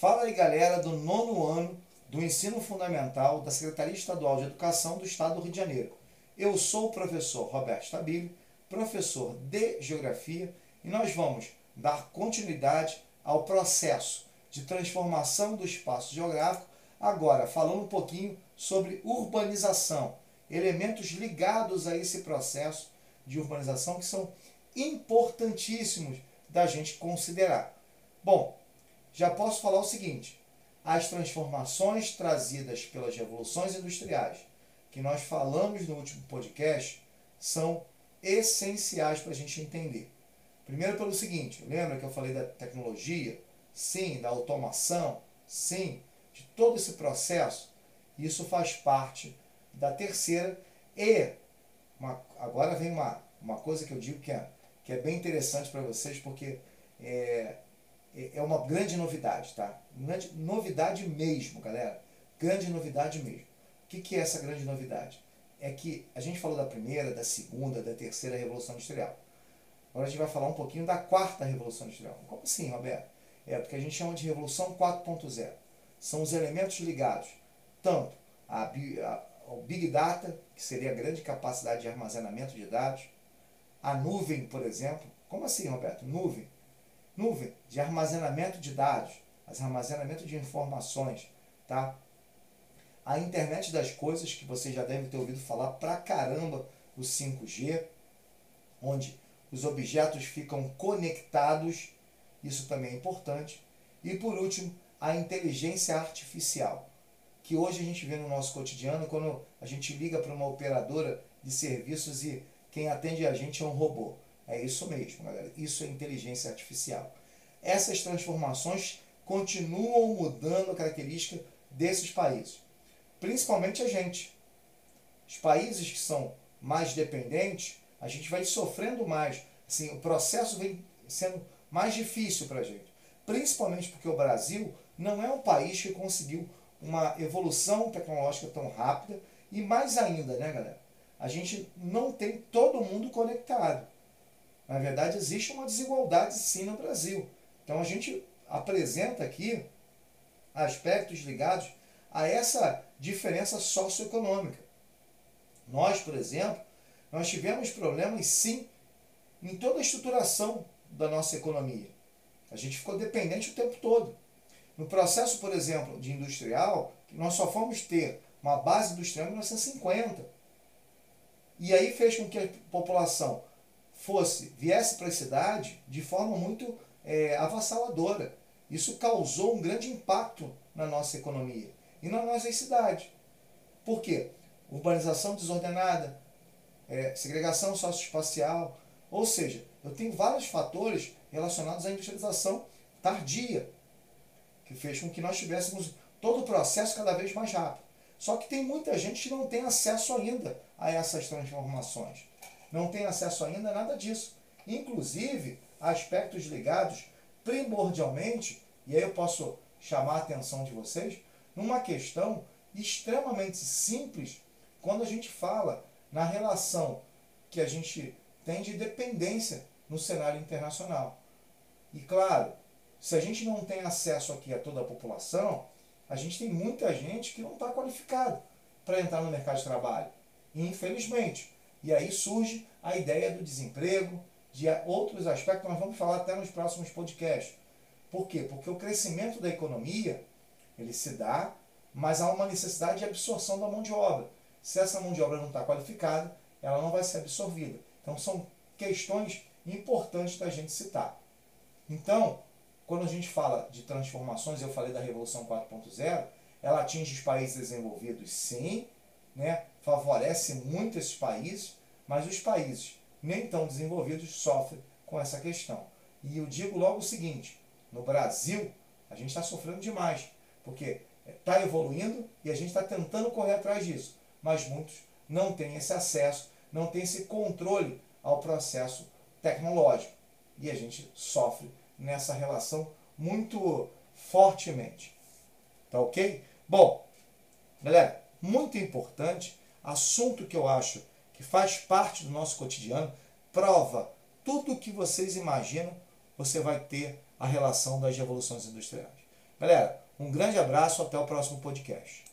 Fala aí, galera, do nono ano do Ensino Fundamental da Secretaria Estadual de Educação do Estado do Rio de Janeiro. Eu sou o professor Roberto Stabile, professor de Geografia, e nós vamos dar continuidade ao processo de transformação do espaço geográfico, agora falando um pouquinho sobre urbanização, elementos ligados a esse processo de urbanização que são importantíssimos da gente considerar. Bom, já posso falar o seguinte: as transformações trazidas pelas revoluções industriais, que nós falamos no último podcast, são essenciais para a gente entender. Primeiro, pelo seguinte: lembra que eu falei da tecnologia? Sim, da automação? Sim, de todo esse processo. Isso faz parte da terceira e uma, agora vem uma, uma coisa que eu digo que é, que é bem interessante para vocês, porque é, é, é uma grande novidade, tá? Grande novidade mesmo, galera. Grande novidade mesmo. O que, que é essa grande novidade? É que a gente falou da primeira, da segunda, da terceira Revolução Industrial. Agora a gente vai falar um pouquinho da quarta Revolução Industrial. Como assim, Roberto? É porque a gente chama de Revolução 4.0. São os elementos ligados tanto ao Big Data, que seria a grande capacidade de armazenamento de dados, a nuvem, por exemplo. Como assim, Roberto? Nuvem nuvem de armazenamento de dados, armazenamento de informações, tá? A internet das coisas, que você já deve ter ouvido falar pra caramba, o 5G, onde os objetos ficam conectados, isso também é importante. E por último, a inteligência artificial, que hoje a gente vê no nosso cotidiano quando a gente liga para uma operadora de serviços e quem atende a gente é um robô. É isso mesmo, galera. Isso é inteligência artificial. Essas transformações continuam mudando a característica desses países, principalmente a gente. Os países que são mais dependentes, a gente vai sofrendo mais. Assim, o processo vem sendo mais difícil para a gente. Principalmente porque o Brasil não é um país que conseguiu uma evolução tecnológica tão rápida e mais ainda, né, galera? A gente não tem todo mundo conectado. Na verdade, existe uma desigualdade sim no Brasil. Então a gente apresenta aqui aspectos ligados a essa diferença socioeconômica. Nós, por exemplo, nós tivemos problemas sim em toda a estruturação da nossa economia. A gente ficou dependente o tempo todo. No processo, por exemplo, de industrial, nós só fomos ter uma base industrial em 1950. E aí fez com que a população fosse viesse para a cidade de forma muito é, avassaladora. Isso causou um grande impacto na nossa economia e na nossa cidade. Por quê? Urbanização desordenada, é, segregação socioespacial, ou seja, eu tenho vários fatores relacionados à industrialização tardia, que fez com que nós tivéssemos todo o processo cada vez mais rápido. Só que tem muita gente que não tem acesso ainda a essas transformações não tem acesso ainda a nada disso. Inclusive, aspectos ligados primordialmente, e aí eu posso chamar a atenção de vocês, numa questão extremamente simples quando a gente fala na relação que a gente tem de dependência no cenário internacional. E claro, se a gente não tem acesso aqui a toda a população, a gente tem muita gente que não está qualificado para entrar no mercado de trabalho. E, infelizmente, e aí surge a ideia do desemprego, de outros aspectos, nós vamos falar até nos próximos podcasts. Por quê? Porque o crescimento da economia, ele se dá, mas há uma necessidade de absorção da mão de obra. Se essa mão de obra não está qualificada, ela não vai ser absorvida. Então são questões importantes da gente citar. Então, quando a gente fala de transformações, eu falei da Revolução 4.0, ela atinge os países desenvolvidos sim, né? favorece muito esses países, mas os países nem tão desenvolvidos sofrem com essa questão. E eu digo logo o seguinte: no Brasil, a gente está sofrendo demais, porque está evoluindo e a gente está tentando correr atrás disso, mas muitos não têm esse acesso, não têm esse controle ao processo tecnológico. E a gente sofre nessa relação muito fortemente. Tá ok? Bom, galera, muito importante assunto que eu acho que faz parte do nosso cotidiano, prova tudo o que vocês imaginam, você vai ter a relação das revoluções industriais. Galera, um grande abraço, até o próximo podcast.